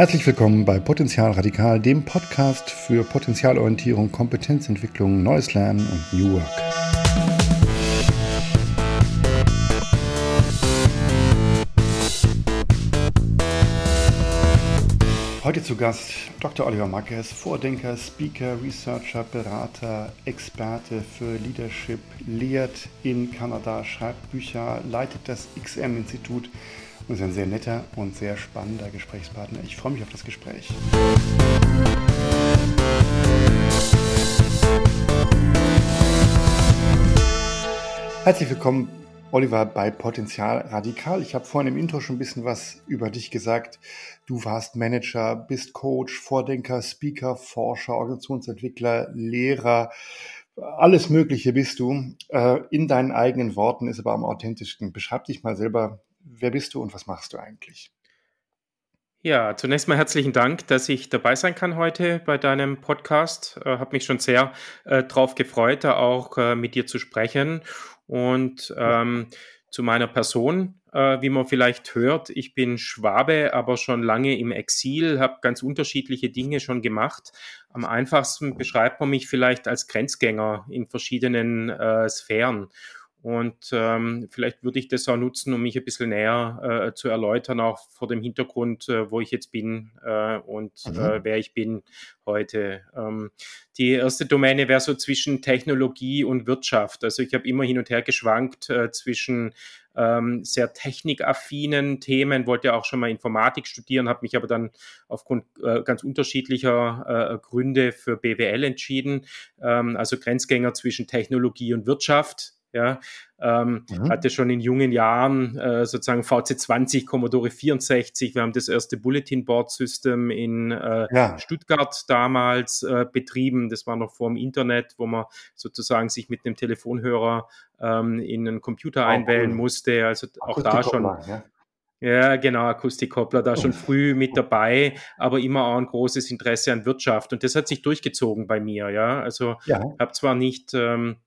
Herzlich willkommen bei Potenzial Radikal, dem Podcast für Potenzialorientierung, Kompetenzentwicklung, neues Lernen und New Work. Heute zu Gast Dr. Oliver Mackes, Vordenker, Speaker, Researcher, Berater, Experte für Leadership, lehrt in Kanada, schreibt Bücher, leitet das XM-Institut und ist ein sehr netter und sehr spannender Gesprächspartner. Ich freue mich auf das Gespräch. Herzlich willkommen, Oliver, bei Potenzial Radikal. Ich habe vorhin im Intro schon ein bisschen was über dich gesagt. Du warst Manager, bist Coach, Vordenker, Speaker, Forscher, Organisationsentwickler, Lehrer. Alles Mögliche bist du. Äh, in deinen eigenen Worten ist aber am authentischsten. Beschreib dich mal selber wer bist du und was machst du eigentlich? Ja, zunächst mal herzlichen Dank, dass ich dabei sein kann heute bei deinem Podcast. Äh, habe mich schon sehr äh, darauf gefreut, da auch äh, mit dir zu sprechen. Und ähm, zu meiner Person, äh, wie man vielleicht hört, ich bin Schwabe, aber schon lange im Exil, habe ganz unterschiedliche Dinge schon gemacht. Am einfachsten beschreibt man mich vielleicht als Grenzgänger in verschiedenen äh, Sphären. Und ähm, vielleicht würde ich das auch nutzen, um mich ein bisschen näher äh, zu erläutern, auch vor dem Hintergrund, äh, wo ich jetzt bin äh, und mhm. Äh, wer ich bin heute. Ähm, die erste Domäne wäre so zwischen Technologie und Wirtschaft. Also ich habe immer hin und her geschwankt äh, zwischen ähm, sehr technikaffinen Themen, wollte auch schon mal Informatik studieren, habe mich aber dann aufgrund äh, ganz unterschiedlicher Gründe für BWL entschieden. Ähm, also Grenzgänger zwischen Technologie und Wirtschaft ja, ähm, mhm. hatte schon in jungen Jahren äh, sozusagen VC20, Commodore 64. Wir haben das erste Bulletin Board System in äh, ja. Stuttgart damals äh, betrieben. Das war noch vor dem Internet, wo man sozusagen sich mit einem Telefonhörer ähm, in einen Computer oh, einwählen musste. Also auch da schon. Ja. Ja, genau, Akustikkoppler da schon früh mit dabei, aber immer auch ein großes Interesse an Wirtschaft. Und das hat sich durchgezogen bei mir, ja. Also ja. habe zwar nicht ähm,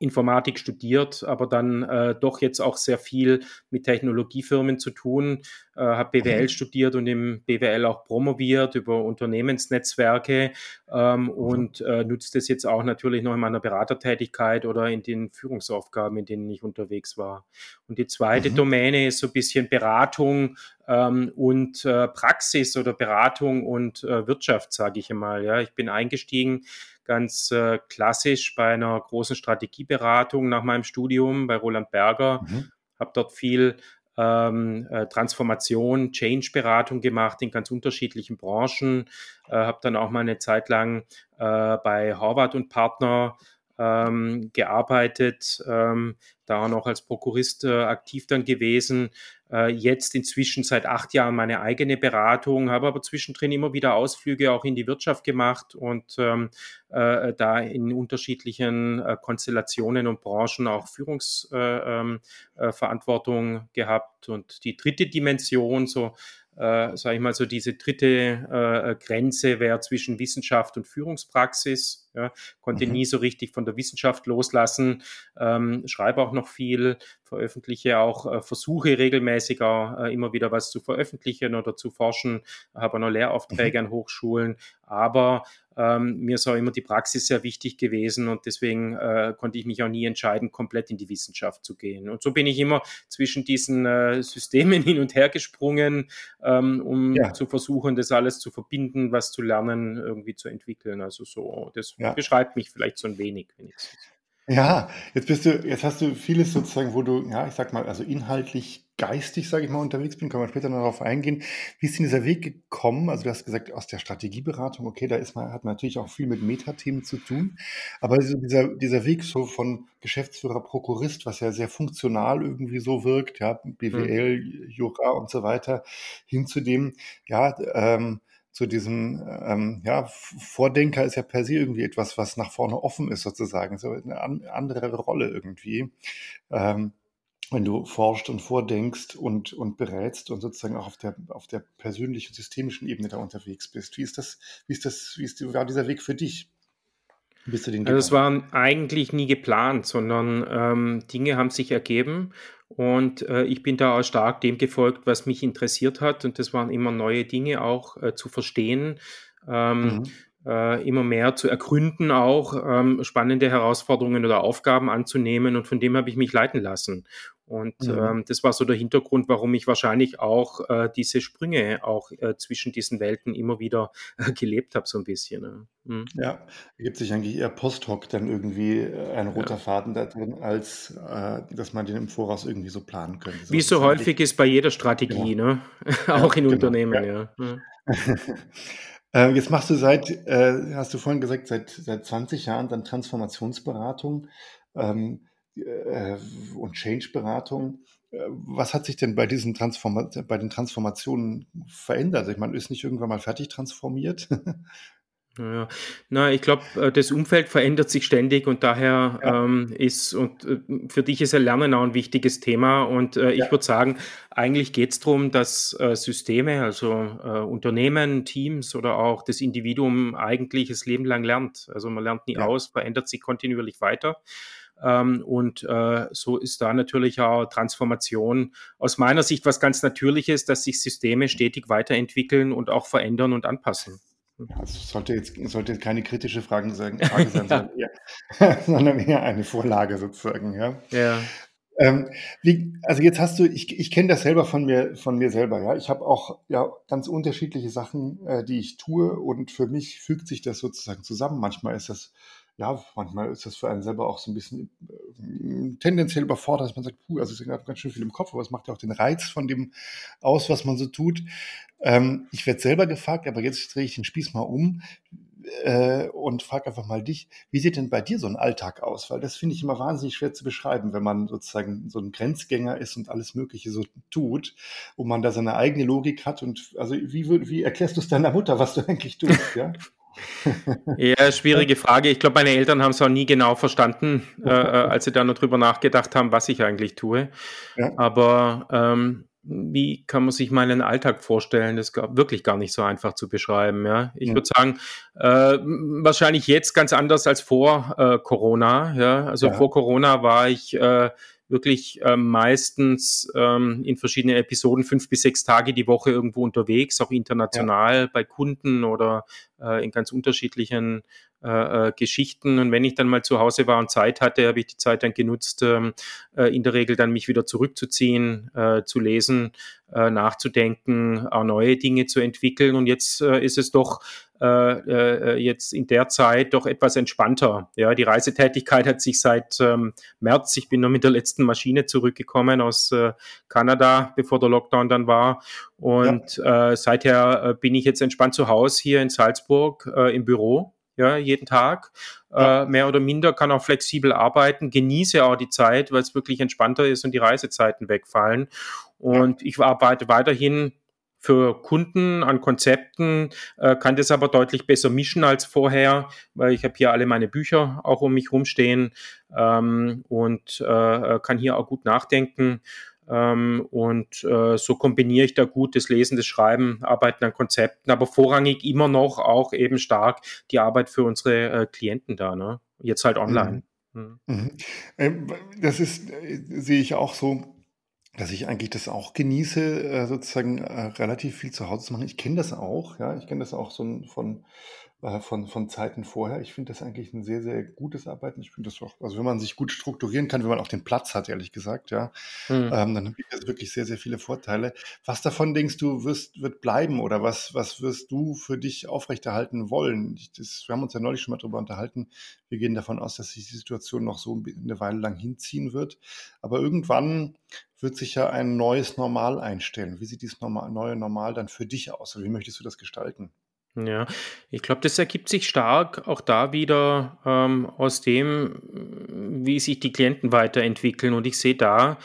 Informatik studiert, aber dann äh, doch jetzt auch sehr viel mit Technologiefirmen zu tun, äh, habe BWL mhm. studiert und im BWL auch promoviert über Unternehmensnetzwerke ähm, mhm. und äh, nutze das jetzt auch natürlich noch in meiner Beratertätigkeit oder in den Führungsaufgaben, in denen ich unterwegs war. Und die zweite mhm. Domäne ist so ein bisschen Beratung ähm, und äh, Praxis oder Beratung und äh, Wirtschaft, sage ich einmal. Ja, ich bin eingestiegen ganz äh, klassisch bei einer großen Strategieberatung nach meinem Studium bei Roland Berger. Mhm. Habe dort viel ähm, äh, Transformation, Change-Beratung gemacht in ganz unterschiedlichen Branchen. Äh, habe dann auch mal eine Zeit lang äh, bei Harvard und Partner ähm, gearbeitet, ähm, da noch als Prokurist äh, aktiv dann gewesen. Äh, jetzt inzwischen seit acht Jahren meine eigene Beratung, habe aber zwischendrin immer wieder Ausflüge auch in die Wirtschaft gemacht und ähm, äh, da in unterschiedlichen äh, Konstellationen und Branchen auch Führungsverantwortung äh, ähm, äh, gehabt. Und die dritte Dimension, so äh, sage ich mal, so diese dritte Grenze wäre zwischen Wissenschaft und Führungspraxis. Ja, konnte mhm. nie so richtig von der Wissenschaft loslassen, ähm, schreibe auch noch viel, veröffentliche auch äh, Versuche regelmäßig äh, immer wieder was zu veröffentlichen oder zu forschen, habe auch noch Lehraufträge mhm. an Hochschulen, aber ähm, mir ist auch immer die Praxis sehr wichtig gewesen und deswegen äh, konnte ich mich auch nie entscheiden, komplett in die Wissenschaft zu gehen. Und so bin ich immer zwischen diesen äh, Systemen hin und her gesprungen, ähm, um ja. zu versuchen, das alles zu verbinden, was zu lernen, irgendwie zu entwickeln. Also so, das ja. beschreibt mich vielleicht so ein wenig wenigstens. Ja, jetzt bist du, jetzt hast du vieles sozusagen, wo du, ja, ich sag mal, also inhaltlich, geistig, sage ich mal, unterwegs bin, können wir später noch darauf eingehen. Wie ist denn dieser Weg gekommen? Also du hast gesagt, aus der Strategieberatung, okay, da ist man, hat man natürlich auch viel mit Metathemen zu tun, aber dieser, dieser Weg so von Geschäftsführer, Prokurist, was ja sehr funktional irgendwie so wirkt, ja, BWL, mhm. Jura und so weiter, hin zu dem, ja, ähm, zu diesem, ähm, ja, Vordenker ist ja per se irgendwie etwas, was nach vorne offen ist, sozusagen, so eine an, andere Rolle irgendwie. Ähm, wenn du forscht und vordenkst und, und berätst und sozusagen auch auf der, auf der persönlichen, systemischen Ebene da unterwegs bist. Wie ist das, wie ist das, wie ist, war dieser Weg für dich? Bist du den also es war eigentlich nie geplant, sondern ähm, Dinge haben sich ergeben und äh, ich bin da auch stark dem gefolgt, was mich interessiert hat und das waren immer neue Dinge auch äh, zu verstehen. Ähm, mhm äh, immer mehr zu ergründen, auch ähm, spannende Herausforderungen oder Aufgaben anzunehmen und von dem habe ich mich leiten lassen. Und mhm. ähm, das war so der Hintergrund, warum ich wahrscheinlich auch äh, diese Sprünge auch äh, zwischen diesen Welten immer wieder äh, gelebt habe, so ein bisschen. Ne? Mhm. Ja, ergibt sich eigentlich eher post hoc dann irgendwie äh, ein roter ja. Faden da drin, als äh, dass man den im Voraus irgendwie so planen könnte. So Wie so häufig ist bei jeder Strategie, genau. ne? auch ja, in genau. Unternehmen, ja. ja. Äh, jetzt machst du seit, äh, hast du vorhin gesagt, seit, seit 20 Jahren dann Transformationsberatung ähm, äh, und Change-Beratung. Äh, was hat sich denn bei diesen Transforma bei den Transformationen verändert? Ich meine, ist nicht irgendwann mal fertig transformiert? Ja, na, ich glaube, äh, das Umfeld verändert sich ständig und daher ja. ähm, ist, und äh, für dich ist ja Lernen auch ein wichtiges Thema. Und äh, ich würde sagen, eigentlich geht es darum, dass äh, Systeme, also äh, Unternehmen, Teams oder auch das Individuum eigentlich das Leben lang lernt. Also man lernt nie ja. aus, verändert sich kontinuierlich weiter. Ähm, und äh, so ist da natürlich auch Transformation aus meiner Sicht was ganz Natürliches, dass sich Systeme stetig weiterentwickeln und auch verändern und anpassen. Also sollte jetzt, sollte jetzt keine kritische Frage sein, Frage sein sondern, eher, sondern, eher, eine Vorlage sozusagen. Ja. ja. Ähm, wie, also jetzt hast du, ich, ich kenne das selber von mir, von mir selber, ja. Ich habe auch ja ganz unterschiedliche Sachen, äh, die ich tue und für mich fügt sich das sozusagen zusammen. Manchmal ist das ja, manchmal ist das für einen selber auch so ein bisschen äh, tendenziell überfordert, dass man sagt, puh, also ich habe ganz schön viel im Kopf, aber es macht ja auch den Reiz von dem aus, was man so tut. Ähm, ich werde selber gefragt, aber jetzt drehe ich den Spieß mal um äh, und frage einfach mal dich, wie sieht denn bei dir so ein Alltag aus? Weil das finde ich immer wahnsinnig schwer zu beschreiben, wenn man sozusagen so ein Grenzgänger ist und alles Mögliche so tut und man da seine eigene Logik hat. Und also wie, wie erklärst du es deiner Mutter, was du eigentlich tust? Ja? Ja, schwierige Frage. Ich glaube, meine Eltern haben es auch nie genau verstanden, äh, äh, als sie da noch drüber nachgedacht haben, was ich eigentlich tue. Ja. Aber ähm, wie kann man sich meinen Alltag vorstellen? Das ist wirklich gar nicht so einfach zu beschreiben. Ja, ich ja. würde sagen, äh, wahrscheinlich jetzt ganz anders als vor äh, Corona. Ja, also ja. vor Corona war ich äh, wirklich äh, meistens ähm, in verschiedenen Episoden fünf bis sechs Tage die Woche irgendwo unterwegs, auch international ja. bei Kunden oder äh, in ganz unterschiedlichen äh, äh, Geschichten. Und wenn ich dann mal zu Hause war und Zeit hatte, habe ich die Zeit dann genutzt, ähm, äh, in der Regel dann mich wieder zurückzuziehen, äh, zu lesen, äh, nachzudenken, auch neue Dinge zu entwickeln. Und jetzt äh, ist es doch äh, äh, jetzt in der Zeit doch etwas entspannter. Ja, die Reisetätigkeit hat sich seit ähm, März, ich bin nur mit der letzten Maschine zurückgekommen aus äh, Kanada, bevor der Lockdown dann war. Und ja. äh, seither äh, bin ich jetzt entspannt zu Hause hier in Salzburg äh, im Büro. Ja, jeden Tag, ja. äh, mehr oder minder, kann auch flexibel arbeiten, genieße auch die Zeit, weil es wirklich entspannter ist und die Reisezeiten wegfallen. Und ich arbeite weiterhin für Kunden an Konzepten, äh, kann das aber deutlich besser mischen als vorher, weil ich habe hier alle meine Bücher auch um mich rumstehen ähm, und äh, kann hier auch gut nachdenken. Ähm, und äh, so kombiniere ich da gut das Lesen, das Schreiben, Arbeiten an Konzepten, aber vorrangig immer noch auch eben stark die Arbeit für unsere äh, Klienten da, ne? Jetzt halt online. Mhm. Mhm. Ähm, das ist, äh, sehe ich auch so dass ich eigentlich das auch genieße, äh, sozusagen, äh, relativ viel zu Hause zu machen. Ich kenne das auch, ja. Ich kenne das auch so von äh, von von Zeiten vorher. Ich finde das eigentlich ein sehr, sehr gutes Arbeiten. Ich finde das auch also, wenn man sich gut strukturieren kann, wenn man auch den Platz hat, ehrlich gesagt, ja, Mhm. ähm, dann gibt es wirklich sehr, sehr viele Vorteile. Was davon denkst du, wirst wird bleiben oder was was wirst du für dich aufrechterhalten wollen? Ich das wir haben uns ja neulich schon mal drüber unterhalten. Wir gehen davon aus, dass sich die Situation noch so eine Weile lang hinziehen wird. Aber irgendwann wird sich ja ein neues Normal einstellen. Wie sieht dieses normal, neue Normal dann für dich aus? Wie möchtest du das gestalten? Ja, ich glaube, das ergibt sich stark auch da wieder ähm, aus dem, wie sich die Klienten weiterentwickeln. Und ich sehe da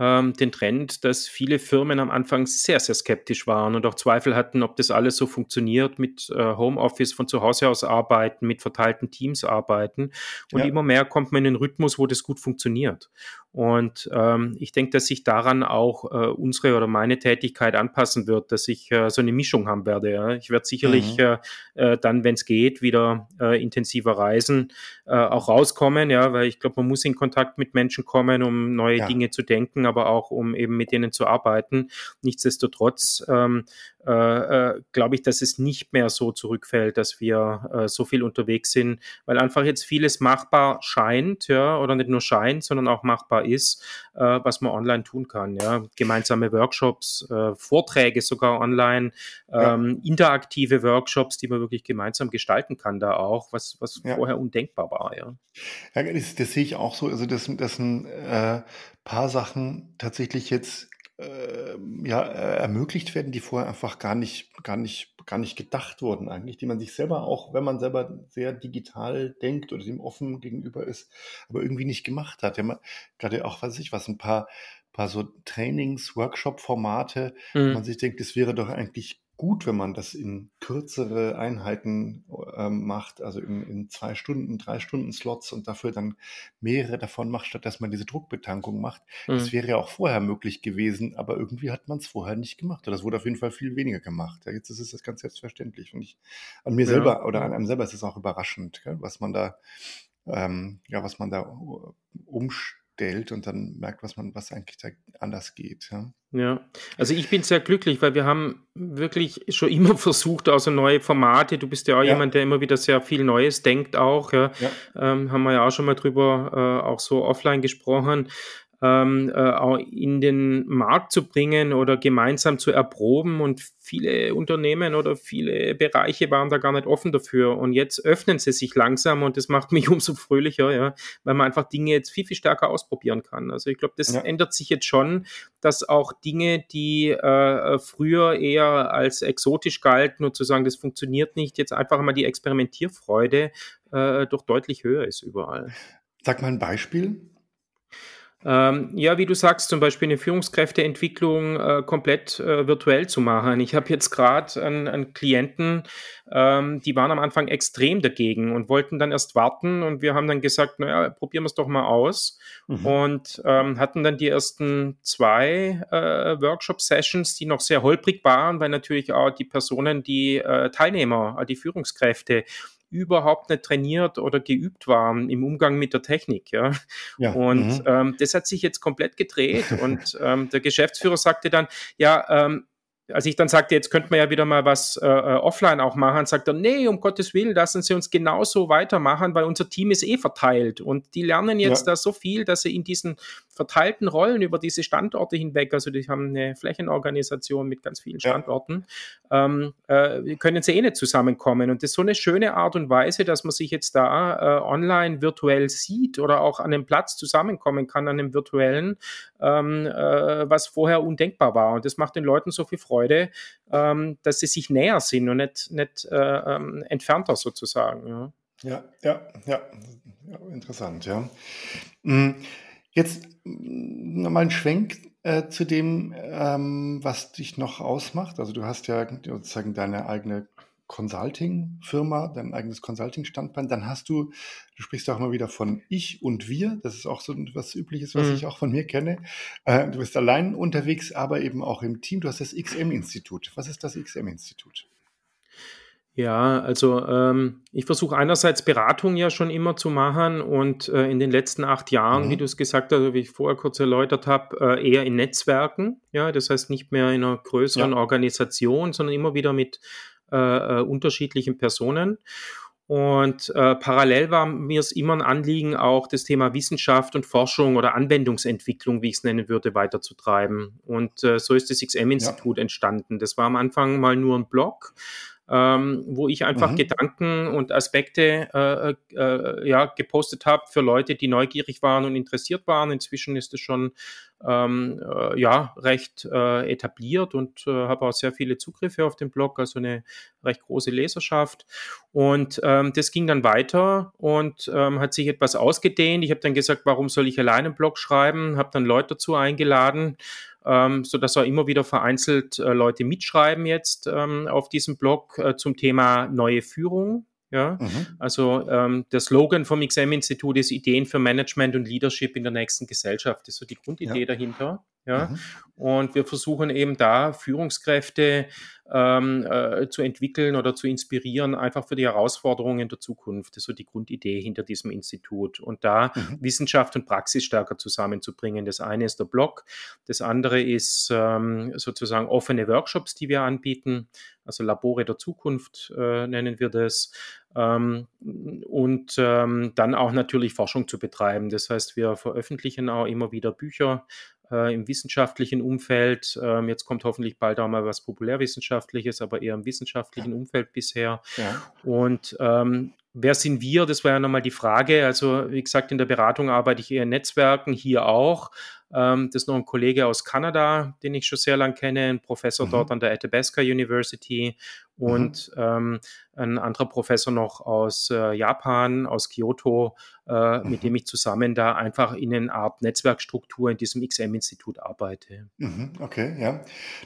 ähm, den Trend, dass viele Firmen am Anfang sehr, sehr skeptisch waren und auch Zweifel hatten, ob das alles so funktioniert mit äh, Homeoffice von zu Hause aus arbeiten, mit verteilten Teams arbeiten. Und ja. immer mehr kommt man in den Rhythmus, wo das gut funktioniert. Und ähm, ich denke, dass sich daran auch äh, unsere oder meine Tätigkeit anpassen wird, dass ich äh, so eine Mischung haben werde. Ja. Ich werde sicherlich mhm. äh, äh dann, wenn es geht, wieder äh, intensiver reisen, äh, auch rauskommen, ja, weil ich glaube, man muss in Kontakt mit Menschen kommen, um neue ja. Dinge zu denken, aber auch um eben mit denen zu arbeiten. Nichtsdestotrotz ähm, äh, äh, glaube ich, dass es nicht mehr so zurückfällt, dass wir äh, so viel unterwegs sind, weil einfach jetzt vieles machbar scheint, ja, oder nicht nur scheint, sondern auch machbar ist, äh, was man online tun kann, ja. Gemeinsame Workshops, äh, Vorträge sogar online, ähm, ja. interaktive Workshops, die man wirklich gemeinsam gestalten kann, da auch, was, was ja. vorher undenkbar war, ja. Ja, das, das sehe ich auch so, also das, das ein äh, paar Sachen tatsächlich jetzt äh, ja, ermöglicht werden, die vorher einfach gar nicht, gar nicht, gar nicht gedacht wurden eigentlich, die man sich selber auch, wenn man selber sehr digital denkt oder dem offen gegenüber ist, aber irgendwie nicht gemacht hat. Ja, man, gerade auch, was weiß ich was, ein paar, paar so Trainings, Workshop-Formate, mhm. man sich denkt, es wäre doch eigentlich gut, wenn man das in kürzere Einheiten ähm, macht, also in, in zwei Stunden, drei Stunden Slots und dafür dann mehrere davon macht, statt dass man diese Druckbetankung macht. Mhm. Das wäre ja auch vorher möglich gewesen, aber irgendwie hat man es vorher nicht gemacht. Oder das wurde auf jeden Fall viel weniger gemacht. Ja, jetzt ist es das ganz selbstverständlich. Und ich an mir ja. selber oder an einem selber ist es auch überraschend, gell, was man da, ähm, ja, was man da äh, umstellt stellt und dann merkt, was man, was eigentlich da anders geht. Ja. ja, also ich bin sehr glücklich, weil wir haben wirklich schon immer versucht, also neue Formate. Du bist ja auch ja. jemand, der immer wieder sehr viel Neues denkt auch. Ja. ja. Ähm, haben wir ja auch schon mal drüber äh, auch so offline gesprochen ähm, äh, auch in den Markt zu bringen oder gemeinsam zu erproben. Und viele Unternehmen oder viele Bereiche waren da gar nicht offen dafür. Und jetzt öffnen sie sich langsam und das macht mich umso fröhlicher, ja, weil man einfach Dinge jetzt viel, viel stärker ausprobieren kann. Also ich glaube, das ja. ändert sich jetzt schon, dass auch Dinge, die äh, früher eher als exotisch galten und zu sagen, das funktioniert nicht, jetzt einfach mal die Experimentierfreude äh, doch deutlich höher ist überall. Sag mal ein Beispiel. Ähm, ja, wie du sagst, zum Beispiel eine Führungskräfteentwicklung äh, komplett äh, virtuell zu machen. Ich habe jetzt gerade einen, einen, Klienten, ähm, die waren am Anfang extrem dagegen und wollten dann erst warten und wir haben dann gesagt, naja, probieren wir es doch mal aus mhm. und ähm, hatten dann die ersten zwei äh, Workshop-Sessions, die noch sehr holprig waren, weil natürlich auch die Personen, die äh, Teilnehmer, die Führungskräfte, überhaupt nicht trainiert oder geübt waren im Umgang mit der Technik. Ja. ja. Und mhm. ähm, das hat sich jetzt komplett gedreht. und ähm, der Geschäftsführer sagte dann, ja, ähm, als ich dann sagte, jetzt könnte man ja wieder mal was äh, äh, offline auch machen, sagt er, nee, um Gottes Willen, lassen Sie uns genauso weitermachen, weil unser Team ist eh verteilt und die lernen jetzt ja. da so viel, dass sie in diesen verteilten Rollen über diese Standorte hinweg, also die haben eine Flächenorganisation mit ganz vielen Standorten, ja. ähm, äh, können sie eh nicht zusammenkommen und das ist so eine schöne Art und Weise, dass man sich jetzt da äh, online virtuell sieht oder auch an einem Platz zusammenkommen kann, an einem virtuellen, ähm, äh, was vorher undenkbar war und das macht den Leuten so viel Freude. Freude, ähm, dass sie sich näher sind und nicht, nicht äh, ähm, entfernter sozusagen. Ja. ja, ja, ja, ja interessant, ja. Mm, jetzt mm, nochmal ein Schwenk äh, zu dem, ähm, was dich noch ausmacht. Also du hast ja sozusagen deine eigene Consulting-Firma, dein eigenes Consulting-Standbein, dann hast du, du sprichst auch immer wieder von ich und wir, das ist auch so was Übliches, was mhm. ich auch von mir kenne. Äh, du bist allein unterwegs, aber eben auch im Team. Du hast das XM-Institut. Was ist das XM-Institut? Ja, also ähm, ich versuche einerseits Beratung ja schon immer zu machen und äh, in den letzten acht Jahren, mhm. wie du es gesagt hast, wie ich vorher kurz erläutert habe, äh, eher in Netzwerken. Ja, das heißt nicht mehr in einer größeren ja. Organisation, sondern immer wieder mit äh, äh, unterschiedlichen Personen. Und äh, parallel war mir es immer ein Anliegen, auch das Thema Wissenschaft und Forschung oder Anwendungsentwicklung, wie ich es nennen würde, weiterzutreiben. Und äh, so ist das XM-Institut ja. entstanden. Das war am Anfang mal nur ein Blog, ähm, wo ich einfach mhm. Gedanken und Aspekte äh, äh, ja, gepostet habe für Leute, die neugierig waren und interessiert waren. Inzwischen ist es schon ähm, äh, ja, recht äh, etabliert und äh, habe auch sehr viele Zugriffe auf den Blog, also eine recht große Leserschaft. Und ähm, das ging dann weiter und ähm, hat sich etwas ausgedehnt. Ich habe dann gesagt, warum soll ich alleine einen Blog schreiben? Habe dann Leute dazu eingeladen ähm, so dass auch immer wieder vereinzelt äh, Leute mitschreiben jetzt ähm, auf diesem Blog äh, zum Thema neue Führung. Ja, mhm. also ähm, der Slogan vom XM-Institut ist Ideen für Management und Leadership in der nächsten Gesellschaft. Das ist so die Grundidee ja. dahinter. Ja, mhm. und wir versuchen eben da Führungskräfte ähm, äh, zu entwickeln oder zu inspirieren, einfach für die Herausforderungen der Zukunft. Das ist so die Grundidee hinter diesem Institut. Und da mhm. Wissenschaft und Praxis stärker zusammenzubringen. Das eine ist der Blog, das andere ist ähm, sozusagen offene Workshops, die wir anbieten, also Labore der Zukunft äh, nennen wir das. Ähm, und ähm, dann auch natürlich Forschung zu betreiben. Das heißt, wir veröffentlichen auch immer wieder Bücher äh, im wissenschaftlichen Umfeld. Ähm, jetzt kommt hoffentlich bald auch mal was Populärwissenschaftliches, aber eher im wissenschaftlichen Umfeld bisher. Ja. Und ähm, wer sind wir? Das war ja nochmal die Frage. Also, wie gesagt, in der Beratung arbeite ich eher in Netzwerken, hier auch. Ähm, das ist noch ein Kollege aus Kanada, den ich schon sehr lange kenne, ein Professor mhm. dort an der Athabasca University und mhm. ähm, ein anderer Professor noch aus äh, Japan, aus Kyoto, äh, mhm. mit dem ich zusammen da einfach in einer Art Netzwerkstruktur in diesem XM-Institut arbeite. Mhm. Okay, ja.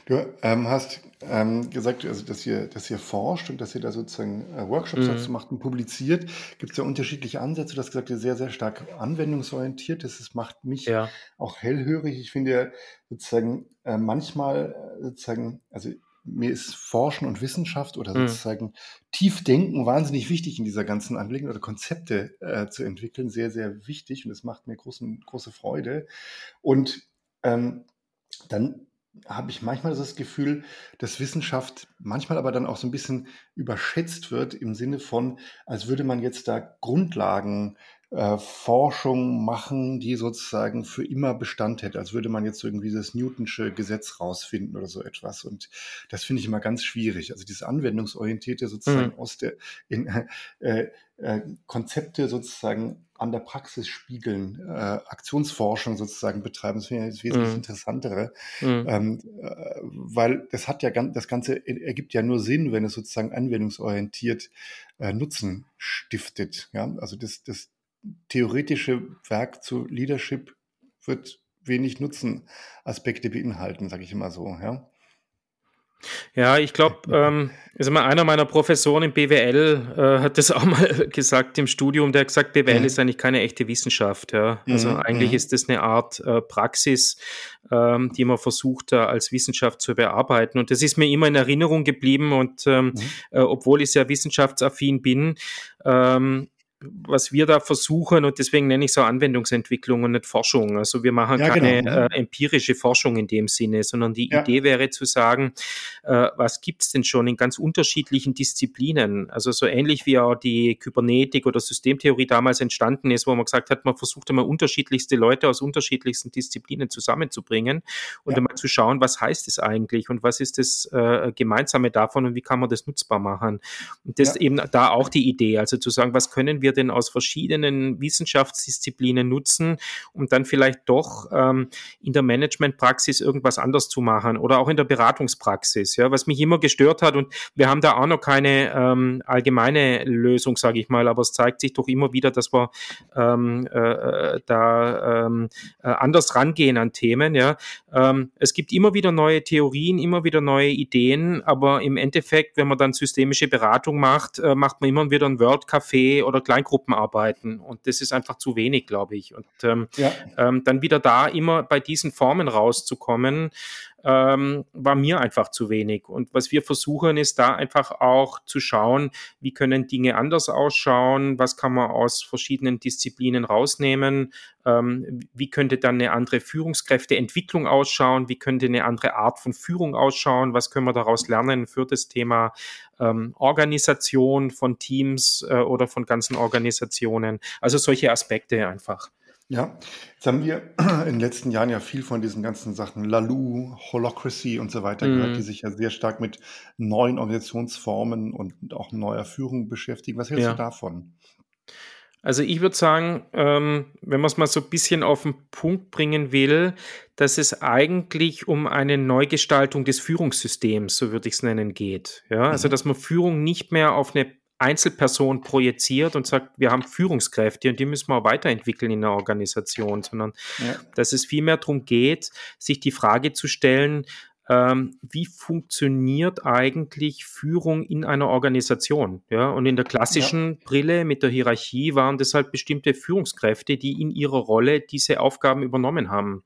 Du ähm, hast ähm, gesagt, also, dass, ihr, dass ihr forscht und dass ihr da sozusagen äh, Workshops mhm. dazu macht und publiziert. Gibt es ja unterschiedliche Ansätze. Du hast gesagt, ihr sehr, sehr stark anwendungsorientiert. Das ist, macht mich ja. auch hellhörig. Ich finde ja sozusagen äh, manchmal äh, sozusagen, also mir ist Forschen und Wissenschaft oder mhm. sozusagen Tiefdenken wahnsinnig wichtig in dieser ganzen Angelegenheit oder Konzepte äh, zu entwickeln, sehr, sehr wichtig und es macht mir großen, große Freude. Und ähm, dann habe ich manchmal das Gefühl, dass Wissenschaft manchmal aber dann auch so ein bisschen überschätzt wird im Sinne von, als würde man jetzt da Grundlagen äh, Forschung machen, die sozusagen für immer Bestand hätte, als würde man jetzt so irgendwie das Newtonsche Gesetz rausfinden oder so etwas. Und das finde ich immer ganz schwierig. Also dieses anwendungsorientierte sozusagen mhm. aus der in, äh, äh, Konzepte sozusagen an der Praxis spiegeln, äh, Aktionsforschung sozusagen betreiben, das finde ich das wesentlich mhm. interessantere, mhm. ähm, äh, weil das hat ja ganz, das Ganze ergibt ja nur Sinn, wenn es sozusagen anwendungsorientiert äh, Nutzen stiftet. Ja? Also das, das, theoretische Werk zu Leadership wird wenig Nutzenaspekte beinhalten, sage ich immer so. Ja. Ja, ich glaube, ähm, also mal einer meiner Professoren im BWL äh, hat das auch mal gesagt im Studium, der hat gesagt, BWL mhm. ist eigentlich keine echte Wissenschaft. Ja. Also mhm. eigentlich mhm. ist das eine Art äh, Praxis, ähm, die man versucht, da als Wissenschaft zu bearbeiten. Und das ist mir immer in Erinnerung geblieben. Und ähm, mhm. äh, obwohl ich sehr wissenschaftsaffin bin, ähm, was wir da versuchen, und deswegen nenne ich es auch Anwendungsentwicklung und nicht Forschung. Also wir machen ja, keine genau. äh, empirische Forschung in dem Sinne, sondern die ja. Idee wäre zu sagen, äh, was gibt's denn schon in ganz unterschiedlichen Disziplinen? Also so ähnlich wie auch die Kybernetik oder Systemtheorie damals entstanden ist, wo man gesagt hat, man versucht immer unterschiedlichste Leute aus unterschiedlichsten Disziplinen zusammenzubringen und einmal zu schauen, was heißt es eigentlich und was ist das äh, Gemeinsame davon und wie kann man das nutzbar machen? Und das ist eben da auch die Idee, also zu sagen, was können wir denn aus verschiedenen Wissenschaftsdisziplinen nutzen, um dann vielleicht doch ähm, in der Managementpraxis irgendwas anders zu machen oder auch in der Beratungspraxis. Ja, was mich immer gestört hat und wir haben da auch noch keine ähm, allgemeine Lösung, sage ich mal, aber es zeigt sich doch immer wieder, dass wir ähm, äh, da ähm, äh, anders rangehen an Themen. Ja, ähm, es gibt immer wieder neue Theorien, immer wieder neue Ideen, aber im Endeffekt, wenn man dann systemische Beratung macht, äh, macht man immer wieder ein Word-Café oder Kleingruppen arbeiten. Und das ist einfach zu wenig, glaube ich. Und ähm, ja. ähm, dann wieder da immer bei diesen Formen rauszukommen, ähm, war mir einfach zu wenig. Und was wir versuchen, ist da einfach auch zu schauen, wie können Dinge anders ausschauen, was kann man aus verschiedenen Disziplinen rausnehmen, ähm, wie könnte dann eine andere Führungskräfteentwicklung ausschauen, wie könnte eine andere Art von Führung ausschauen, was können wir daraus lernen für das Thema ähm, Organisation von Teams äh, oder von ganzen Organisationen. Also solche Aspekte einfach. Ja, jetzt haben wir in den letzten Jahren ja viel von diesen ganzen Sachen, Lalu, Holocracy und so weiter gehört, die mhm. sich ja sehr stark mit neuen Organisationsformen und auch neuer Führung beschäftigen. Was hältst du davon? Also ich würde sagen, ähm, wenn man es mal so ein bisschen auf den Punkt bringen will, dass es eigentlich um eine Neugestaltung des Führungssystems, so würde ich es nennen, geht. Ja, also mhm. dass man Führung nicht mehr auf eine Einzelperson projiziert und sagt, wir haben Führungskräfte und die müssen wir auch weiterentwickeln in der Organisation, sondern ja. dass es vielmehr darum geht, sich die Frage zu stellen, ähm, wie funktioniert eigentlich Führung in einer Organisation? Ja, und in der klassischen ja. Brille mit der Hierarchie waren das halt bestimmte Führungskräfte, die in ihrer Rolle diese Aufgaben übernommen haben.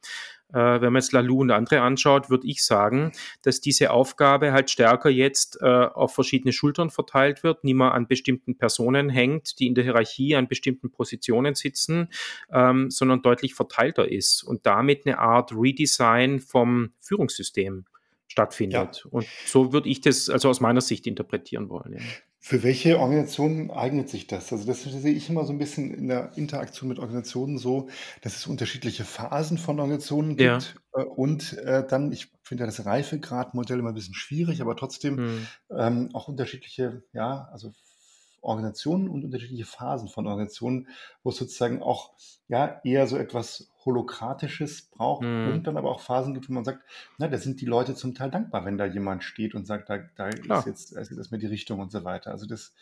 Äh, wenn man jetzt Lalou und andere anschaut, würde ich sagen, dass diese Aufgabe halt stärker jetzt äh, auf verschiedene Schultern verteilt wird, nicht mehr an bestimmten Personen hängt, die in der Hierarchie an bestimmten Positionen sitzen, ähm, sondern deutlich verteilter ist und damit eine Art Redesign vom Führungssystem stattfindet. Ja. Und so würde ich das also aus meiner Sicht interpretieren wollen. Ja. Für welche Organisationen eignet sich das? Also das sehe ich immer so ein bisschen in der Interaktion mit Organisationen so, dass es unterschiedliche Phasen von Organisationen gibt. Ja. Äh, und äh, dann, ich finde ja das Reifegradmodell immer ein bisschen schwierig, aber trotzdem hm. ähm, auch unterschiedliche, ja, also Organisationen und unterschiedliche Phasen von Organisationen, wo es sozusagen auch ja eher so etwas Holokratisches braucht mhm. und dann aber auch Phasen gibt, wo man sagt, na, da sind die Leute zum Teil dankbar, wenn da jemand steht und sagt, da, da ist jetzt ist erstmal die Richtung und so weiter. Also das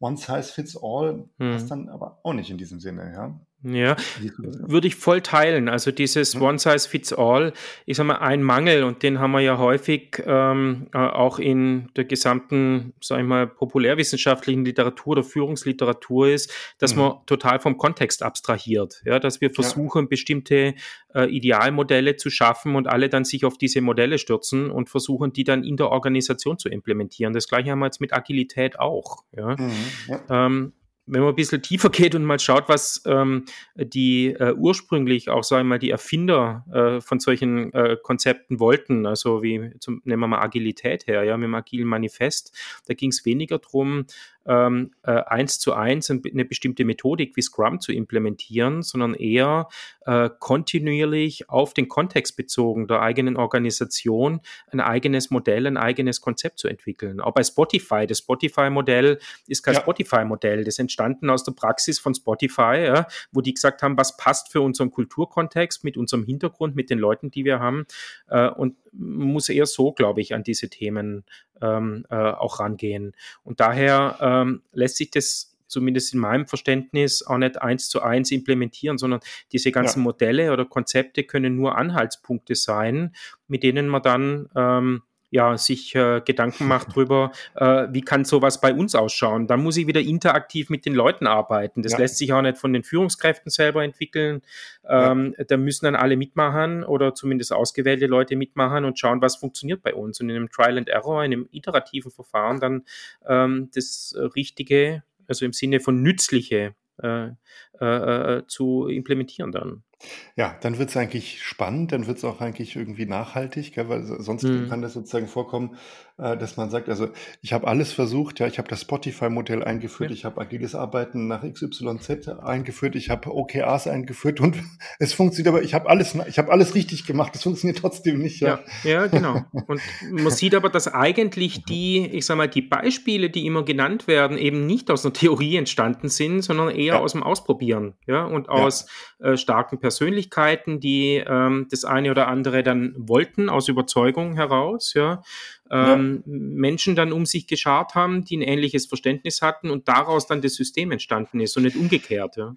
One Size Fits All mhm. passt dann aber auch nicht in diesem Sinne, ja. Ja, würde ich voll teilen. Also dieses One Size Fits All ist einmal ein Mangel und den haben wir ja häufig ähm, äh, auch in der gesamten, sag ich mal, populärwissenschaftlichen Literatur oder Führungsliteratur ist, dass mhm. man total vom Kontext abstrahiert. Ja, dass wir versuchen, ja. bestimmte äh, Idealmodelle zu schaffen und alle dann sich auf diese Modelle stürzen und versuchen, die dann in der Organisation zu implementieren. Das gleiche haben wir jetzt mit Agilität auch. Ja. Mhm. Ja. Ähm, wenn man ein bisschen tiefer geht und mal schaut, was ähm, die äh, ursprünglich auch, sagen wir mal, die Erfinder äh, von solchen äh, Konzepten wollten, also wie zum, nehmen wir mal Agilität her, ja, mit dem agilen Manifest, da ging es weniger darum, ähm, äh, eins zu eins eine bestimmte Methodik wie Scrum zu implementieren, sondern eher äh, kontinuierlich auf den Kontext bezogen der eigenen Organisation ein eigenes Modell, ein eigenes Konzept zu entwickeln. Auch bei Spotify. Das Spotify-Modell ist kein ja. Spotify-Modell. Das entstanden aus der Praxis von Spotify, ja, wo die gesagt haben, was passt für unseren Kulturkontext mit unserem Hintergrund, mit den Leuten, die wir haben. Äh, und muss eher so, glaube ich, an diese Themen ähm, äh, auch rangehen. Und daher ähm, lässt sich das zumindest in meinem Verständnis auch nicht eins zu eins implementieren, sondern diese ganzen ja. Modelle oder Konzepte können nur Anhaltspunkte sein, mit denen man dann ähm, ja, sich äh, Gedanken macht darüber, äh, wie kann sowas bei uns ausschauen. Dann muss ich wieder interaktiv mit den Leuten arbeiten. Das ja. lässt sich auch nicht von den Führungskräften selber entwickeln. Ähm, ja. Da müssen dann alle mitmachen oder zumindest ausgewählte Leute mitmachen und schauen, was funktioniert bei uns. Und in einem Trial and Error, in einem iterativen Verfahren dann ähm, das Richtige, also im Sinne von nützliche äh, äh, äh zu implementieren dann. Ja, dann wird es eigentlich spannend, dann wird es auch eigentlich irgendwie nachhaltig, gell, weil sonst Mhm. kann das sozusagen vorkommen, äh, dass man sagt, also ich habe alles versucht, ja, ich habe das Spotify-Modell eingeführt, Ja. ich habe agiles Arbeiten nach XYZ eingeführt, ich habe OKRs eingeführt und es funktioniert, aber ich habe alles, ich habe alles richtig gemacht, es funktioniert trotzdem nicht, ja. Ja, ja, genau. Und man sieht aber, dass eigentlich die, ich sage mal, die Beispiele, die immer genannt werden, eben nicht aus einer Theorie entstanden sind, sondern eher Ja. aus dem Ausprobieren, ja, und Ja. aus äh, starken Persönlichkeiten, die ähm, das eine oder andere dann wollten, aus Überzeugung heraus, ja. Ähm, ja. Menschen dann um sich geschart haben, die ein ähnliches Verständnis hatten und daraus dann das System entstanden ist und nicht umgekehrt, ja.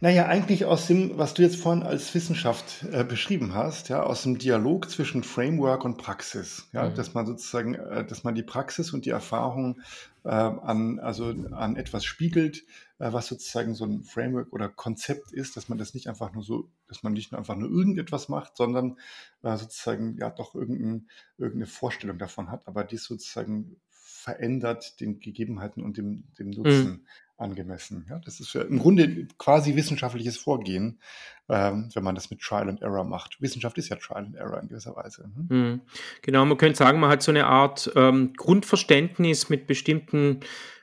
Naja, eigentlich aus dem, was du jetzt vorhin als Wissenschaft äh, beschrieben hast, ja, aus dem Dialog zwischen Framework und Praxis, ja, mhm. dass man sozusagen, äh, dass man die Praxis und die Erfahrung äh, an, also an etwas spiegelt, äh, was sozusagen so ein Framework oder Konzept ist, dass man das nicht einfach nur so, dass man nicht nur einfach nur irgendetwas macht, sondern äh, sozusagen ja doch irgendein, irgendeine Vorstellung davon hat, aber dies sozusagen verändert den Gegebenheiten und dem, dem mhm. Nutzen. Mhm angemessen. Ja, das ist im Grunde quasi wissenschaftliches Vorgehen, ähm, wenn man das mit Trial and Error macht. Wissenschaft ist ja Trial and Error in gewisser Weise. Hm? Mhm. Genau, man könnte sagen, man hat so eine Art ähm, Grundverständnis mit bestimmten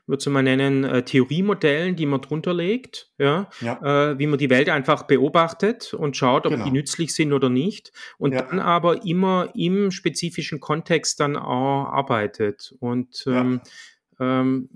würde man nennen, äh, Theoriemodellen, die man drunter legt, ja, ja. Äh, wie man die Welt einfach beobachtet und schaut, ob genau. die nützlich sind oder nicht und ja. dann aber immer im spezifischen Kontext dann auch arbeitet und ähm, ja ähm,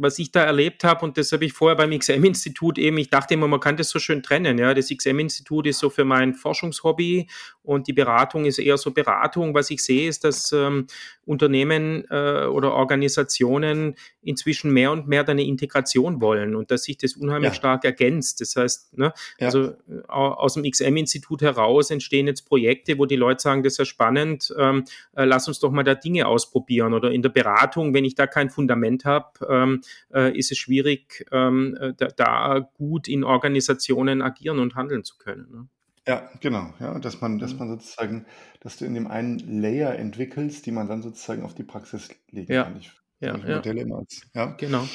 was ich da erlebt habe, und das habe ich vorher beim XM-Institut eben, ich dachte immer, man kann das so schön trennen. Ja, das XM-Institut ist so für mein Forschungshobby und die Beratung ist eher so Beratung. Was ich sehe, ist, dass ähm, Unternehmen äh, oder Organisationen inzwischen mehr und mehr eine Integration wollen und dass sich das unheimlich ja. stark ergänzt. Das heißt, ne, ja. also äh, aus dem XM-Institut heraus entstehen jetzt Projekte, wo die Leute sagen, das ist ja spannend, ähm, äh, lass uns doch mal da Dinge ausprobieren. Oder in der Beratung, wenn ich da kein Fundament habe, ähm, äh, ist es schwierig, ähm, äh, da, da, gut in Organisationen agieren und handeln zu können. Ne? Ja, genau, ja, dass man dass mhm. man sozusagen dass du in dem einen Layer entwickelst, die man dann sozusagen auf die Praxis legen Ja, kann. Ich ja, ja, Modelle immer als ja. genau.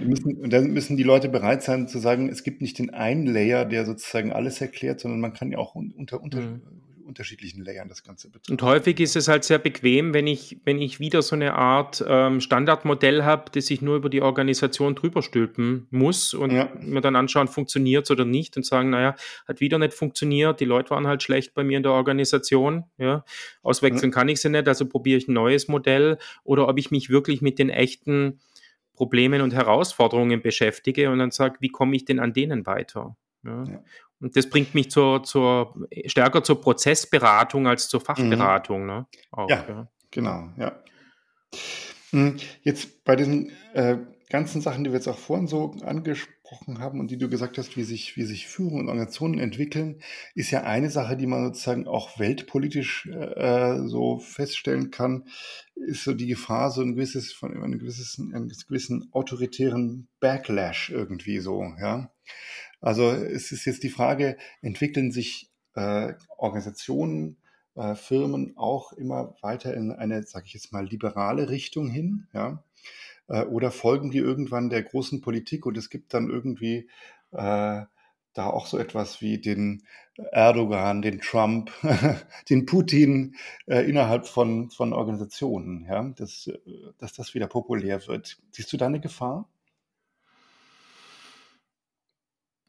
müssen und dann müssen die Leute bereit sein zu sagen, es gibt nicht den einen Layer, der sozusagen alles erklärt, sondern man kann ja auch unter unter Mhm unterschiedlichen Layern das Ganze betrifft. Und häufig ist es halt sehr bequem, wenn ich, wenn ich wieder so eine Art ähm, Standardmodell habe, das ich nur über die Organisation drüber stülpen muss und ja. mir dann anschauen, funktioniert es oder nicht und sagen, naja, hat wieder nicht funktioniert, die Leute waren halt schlecht bei mir in der Organisation, ja, auswechseln ja. kann ich sie nicht, also probiere ich ein neues Modell oder ob ich mich wirklich mit den echten Problemen und Herausforderungen beschäftige und dann sage, wie komme ich denn an denen weiter? Ja. Ja. Und das bringt mich zur, zur stärker zur Prozessberatung als zur mhm. Fachberatung. Mhm. Ne? Auch, ja, ja, genau, ja. Hm, jetzt bei diesen äh, ganzen Sachen, die wir jetzt auch vorhin so angesprochen haben und die du gesagt hast, wie sich, wie sich Führung und Organisationen entwickeln, ist ja eine Sache, die man sozusagen auch weltpolitisch äh, so feststellen kann, ist so die Gefahr, so ein gewisses, von einem gewisses, einen gewissen autoritären Backlash irgendwie so, ja. Also es ist jetzt die Frage, entwickeln sich äh, Organisationen, äh, Firmen auch immer weiter in eine, sage ich jetzt mal, liberale Richtung hin, ja? Äh, oder folgen die irgendwann der großen Politik und es gibt dann irgendwie äh, da auch so etwas wie den Erdogan, den Trump, den Putin äh, innerhalb von, von Organisationen, ja, dass, äh, dass das wieder populär wird. Siehst du da eine Gefahr?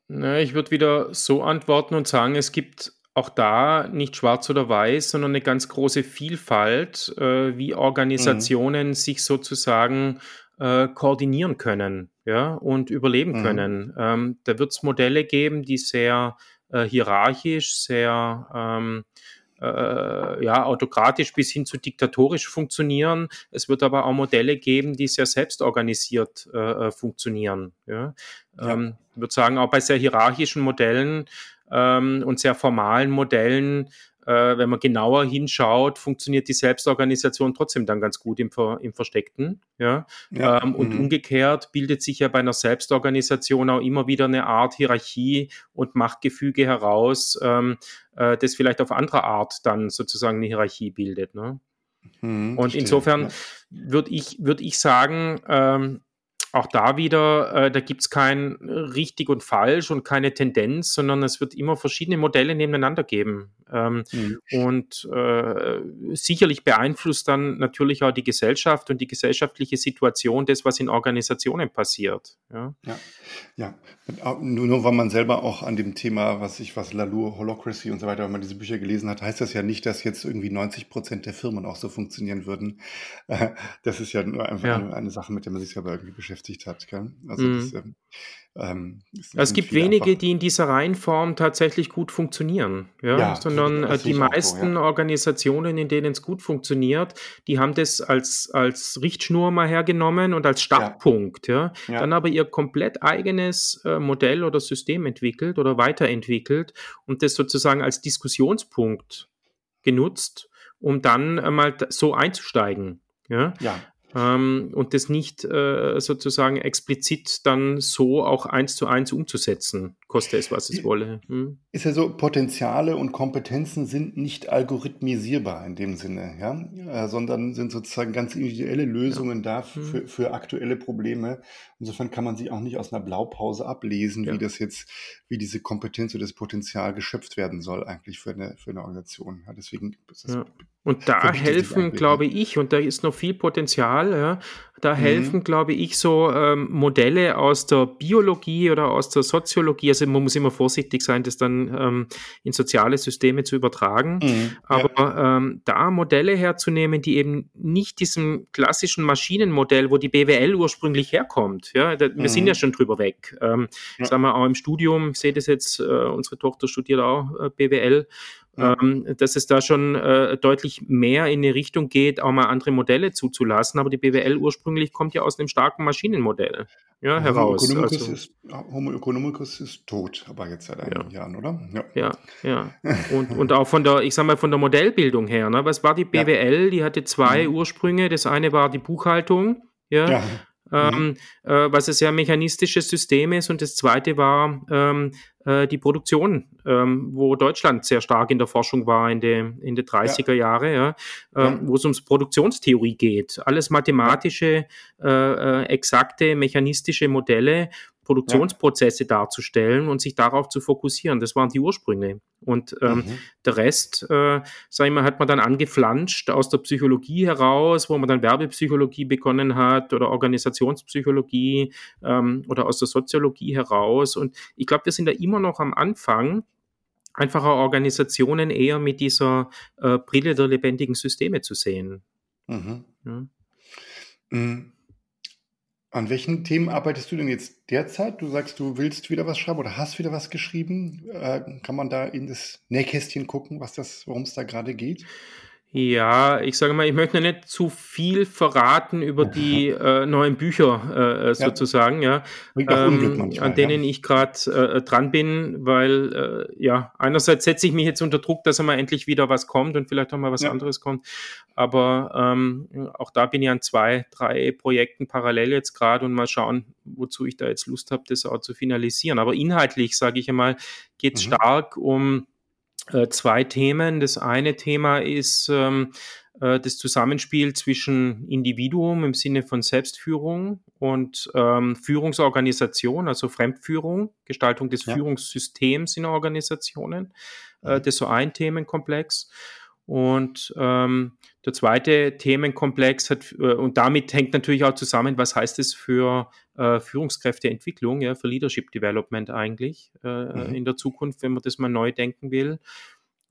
Na, ich würde wieder so antworten und sagen, es gibt auch da nicht schwarz oder weiß, sondern eine ganz große Vielfalt, äh, wie Mhm. Organisationen sich sozusagen äh, koordinieren können, ja, und überleben Mhm. können. Ähm, da wird es Modelle geben, die sehr äh, hierarchisch, sehr ähm, äh, ja, autokratisch bis hin zu diktatorisch funktionieren. Es wird aber auch Modelle geben, die sehr selbstorganisiert äh, äh funktionieren. Ja? Ja. Ähm, ich würde sagen, auch bei sehr hierarchischen Modellen ähm, und sehr formalen Modellen äh, wenn man genauer hinschaut, funktioniert die Selbstorganisation trotzdem dann ganz gut im, Ver, im Versteckten. Ja? ja. Ähm, und mhm. umgekehrt bildet sich ja bei einer Selbstorganisation auch immer wieder eine Art Hierarchie und Machtgefüge heraus, ähm, äh, das vielleicht auf andere Art dann sozusagen eine Hierarchie bildet. Ne? Mhm, und insofern ja. würde ich, würd ich sagen, ähm, auch da wieder, äh, da gibt es kein richtig und falsch und keine Tendenz, sondern es wird immer verschiedene Modelle nebeneinander geben. Ähm, mhm. Und äh, sicherlich beeinflusst dann natürlich auch die Gesellschaft und die gesellschaftliche Situation das, was in Organisationen passiert. Ja, ja. ja. Nur, nur weil man selber auch an dem Thema, was ich, was Lalur, Holocracy und so weiter, wenn man diese Bücher gelesen hat, heißt das ja nicht, dass jetzt irgendwie 90 Prozent der Firmen auch so funktionieren würden. Das ist ja nur einfach ja. Eine, eine, Sache, mit der man sich selber irgendwie beschäftigt hat. Gell? Also mhm. das, ähm, es gibt wenige, die in dieser Reihenform tatsächlich gut funktionieren, ja, ja sondern äh, die meisten so, ja. Organisationen, in denen es gut funktioniert, die haben das als, als Richtschnur mal hergenommen und als Startpunkt, ja. ja. Dann aber ihr komplett eigenes äh, Modell oder System entwickelt oder weiterentwickelt und das sozusagen als Diskussionspunkt genutzt, um dann mal so einzusteigen. Ja? ja ähm, und das nicht äh, sozusagen explizit dann so auch eins zu eins umzusetzen, koste es, was es wolle. Hm? Ist ja so, Potenziale und Kompetenzen sind nicht algorithmisierbar in dem Sinne, ja, äh, sondern sind sozusagen ganz individuelle Lösungen ja. da hm. für, für aktuelle Probleme. Insofern kann man sich auch nicht aus einer Blaupause ablesen, ja. wie das jetzt, wie diese Kompetenz oder das Potenzial geschöpft werden soll eigentlich für eine, für eine Organisation. Ja, deswegen ist das. Und da helfen, glaube ich, und da ist noch viel Potenzial, ja, da mhm. helfen, glaube ich, so ähm, Modelle aus der Biologie oder aus der Soziologie. Also man muss immer vorsichtig sein, das dann ähm, in soziale Systeme zu übertragen. Mhm. Aber ja. ähm, da Modelle herzunehmen, die eben nicht diesem klassischen Maschinenmodell, wo die BWL ursprünglich herkommt. Ja, da, wir mhm. sind ja schon drüber weg. Ähm, ja. Sagen wir auch im Studium, ich sehe das jetzt, äh, unsere Tochter studiert auch äh, BWL. Ähm, dass es da schon äh, deutlich mehr in die Richtung geht, auch mal andere Modelle zuzulassen. Aber die BWL ursprünglich kommt ja aus einem starken Maschinenmodell ja, heraus. Homo economicus, also, ist, Homo economicus ist tot, aber jetzt seit einigen ja. Jahren, oder? Ja, ja. ja. Und, und auch von der, ich sag mal, von der Modellbildung her. Ne? Was war die BWL? Die hatte zwei mhm. Ursprünge. Das eine war die Buchhaltung. Ja, ja. Ähm, mhm. äh, was ein sehr mechanistisches System ist. Und das zweite war ähm, äh, die Produktion, ähm, wo Deutschland sehr stark in der Forschung war in den in die 30er ja. Jahre, ja, ähm, ja. wo es ums Produktionstheorie geht. Alles mathematische, äh, äh, exakte, mechanistische Modelle, Produktionsprozesse ja. darzustellen und sich darauf zu fokussieren. Das waren die Ursprünge. Und ähm, mhm. der Rest, äh, sag ich mal, hat man dann angeflanscht aus der Psychologie heraus, wo man dann Werbepsychologie begonnen hat oder Organisationspsychologie ähm, oder aus der Soziologie heraus. Und ich glaube, wir sind da immer noch am Anfang einfacher Organisationen eher mit dieser äh, Brille der lebendigen Systeme zu sehen. Mhm. Ja. Mhm. An welchen Themen arbeitest du denn jetzt derzeit? Du sagst, du willst wieder was schreiben oder hast wieder was geschrieben. Äh, kann man da in das Nähkästchen gucken, was das, worum es da gerade geht? Ja, ich sage mal, ich möchte nicht zu viel verraten über die äh, neuen Bücher äh, sozusagen, ja, ja ähm, manchmal, an denen ja. ich gerade äh, dran bin, weil äh, ja, einerseits setze ich mich jetzt unter Druck, dass einmal endlich wieder was kommt und vielleicht auch mal was ja. anderes kommt, aber ähm, auch da bin ich an zwei, drei Projekten parallel jetzt gerade und mal schauen, wozu ich da jetzt Lust habe, das auch zu finalisieren. Aber inhaltlich, sage ich einmal, geht es mhm. stark um äh, zwei Themen. Das eine Thema ist ähm, äh, das Zusammenspiel zwischen Individuum im Sinne von Selbstführung und ähm, Führungsorganisation, also Fremdführung, Gestaltung des ja. Führungssystems in Organisationen. Äh, mhm. das ist so ein Themenkomplex. Und ähm, der zweite Themenkomplex hat, äh, und damit hängt natürlich auch zusammen, was heißt es für äh, Führungskräfteentwicklung, ja, für Leadership Development eigentlich äh, mhm. in der Zukunft, wenn man das mal neu denken will.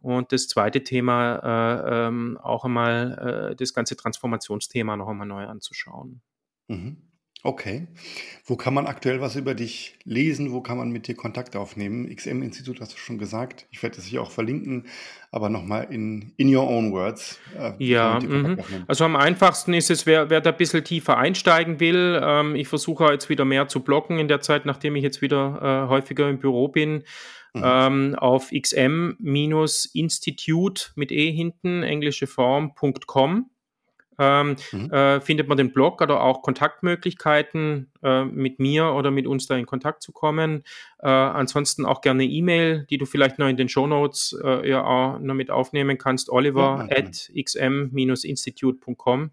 Und das zweite Thema, äh, ähm, auch einmal äh, das ganze Transformationsthema noch einmal neu anzuschauen. Mhm. Okay. Wo kann man aktuell was über dich lesen? Wo kann man mit dir Kontakt aufnehmen? XM-Institut hast du schon gesagt. Ich werde es hier auch verlinken, aber nochmal in, in your own words. Äh, ja, mhm. also am einfachsten ist es, wer, wer da ein bisschen tiefer einsteigen will. Ähm, ich versuche jetzt wieder mehr zu blocken in der Zeit, nachdem ich jetzt wieder äh, häufiger im Büro bin. Mhm. Ähm, auf xm-institute mit e hinten, englische Form.com ähm, mhm. äh, findet man den Blog oder auch Kontaktmöglichkeiten äh, mit mir oder mit uns da in Kontakt zu kommen. Äh, ansonsten auch gerne E-Mail, die du vielleicht noch in den Show Notes äh, ja auch noch mit aufnehmen kannst, oliver ja, at xm-institute.com. Mhm.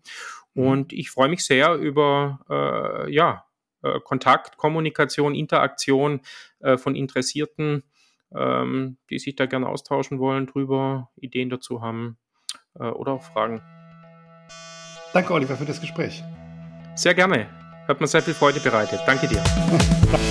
Und ich freue mich sehr über äh, ja, äh, Kontakt, Kommunikation, Interaktion von Interessierten, ähm, die sich da gerne austauschen wollen, drüber Ideen dazu haben oder auch Fragen. Danke, Oliver, für das Gespräch. Sehr gerne. Hat mir sehr viel Freude bereitet. Danke dir.